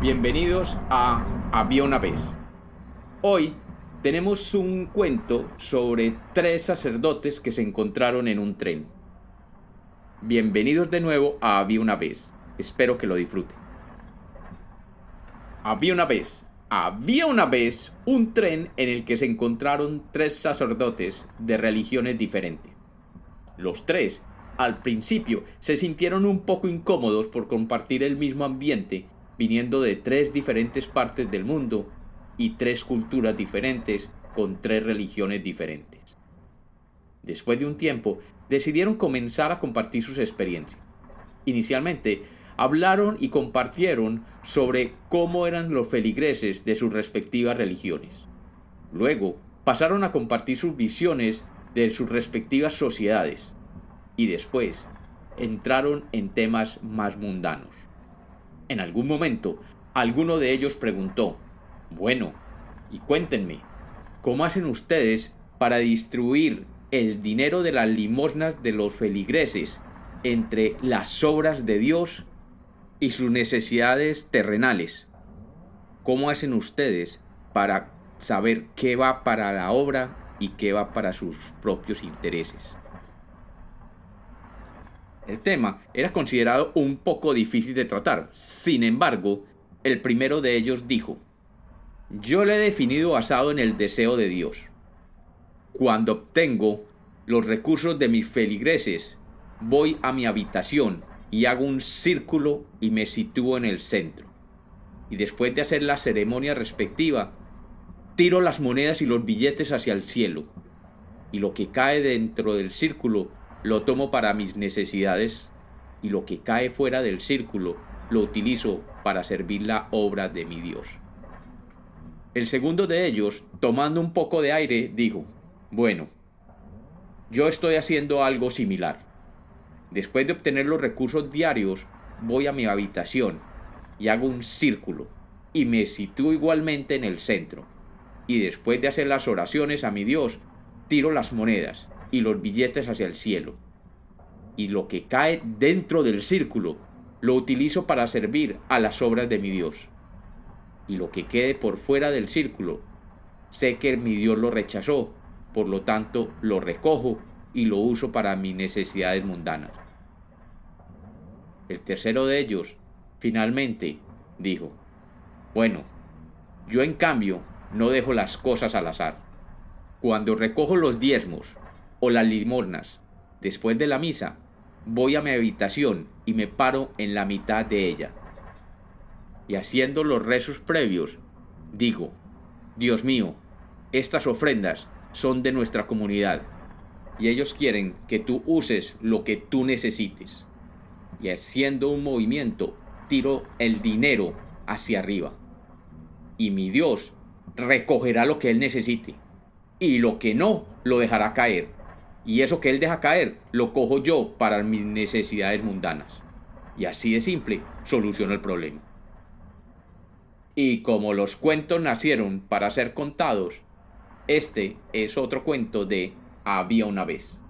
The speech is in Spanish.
Bienvenidos a Había una vez. Hoy tenemos un cuento sobre tres sacerdotes que se encontraron en un tren. Bienvenidos de nuevo a Había una vez. Espero que lo disfruten. Había una vez, había una vez un tren en el que se encontraron tres sacerdotes de religiones diferentes. Los tres, al principio, se sintieron un poco incómodos por compartir el mismo ambiente viniendo de tres diferentes partes del mundo y tres culturas diferentes con tres religiones diferentes. Después de un tiempo, decidieron comenzar a compartir sus experiencias. Inicialmente, hablaron y compartieron sobre cómo eran los feligreses de sus respectivas religiones. Luego, pasaron a compartir sus visiones de sus respectivas sociedades. Y después, entraron en temas más mundanos. En algún momento, alguno de ellos preguntó, bueno, y cuéntenme, ¿cómo hacen ustedes para distribuir el dinero de las limosnas de los feligreses entre las obras de Dios y sus necesidades terrenales? ¿Cómo hacen ustedes para saber qué va para la obra y qué va para sus propios intereses? El tema era considerado un poco difícil de tratar. Sin embargo, el primero de ellos dijo, yo le he definido basado en el deseo de Dios. Cuando obtengo los recursos de mis feligreses, voy a mi habitación y hago un círculo y me sitúo en el centro. Y después de hacer la ceremonia respectiva, tiro las monedas y los billetes hacia el cielo. Y lo que cae dentro del círculo lo tomo para mis necesidades y lo que cae fuera del círculo lo utilizo para servir la obra de mi Dios. El segundo de ellos, tomando un poco de aire, dijo, bueno, yo estoy haciendo algo similar. Después de obtener los recursos diarios, voy a mi habitación y hago un círculo y me sitúo igualmente en el centro. Y después de hacer las oraciones a mi Dios, tiro las monedas y los billetes hacia el cielo. Y lo que cae dentro del círculo lo utilizo para servir a las obras de mi Dios. Y lo que quede por fuera del círculo, sé que mi Dios lo rechazó, por lo tanto lo recojo y lo uso para mis necesidades mundanas. El tercero de ellos, finalmente, dijo, bueno, yo en cambio no dejo las cosas al azar. Cuando recojo los diezmos o las limosnas. Después de la misa, voy a mi habitación y me paro en la mitad de ella. Y haciendo los rezos previos, digo, Dios mío, estas ofrendas son de nuestra comunidad y ellos quieren que tú uses lo que tú necesites. Y haciendo un movimiento, tiro el dinero hacia arriba. Y mi Dios recogerá lo que Él necesite. Y lo que no, lo dejará caer y eso que él deja caer lo cojo yo para mis necesidades mundanas. Y así de simple soluciono el problema. Y como los cuentos nacieron para ser contados, este es otro cuento de Había una vez.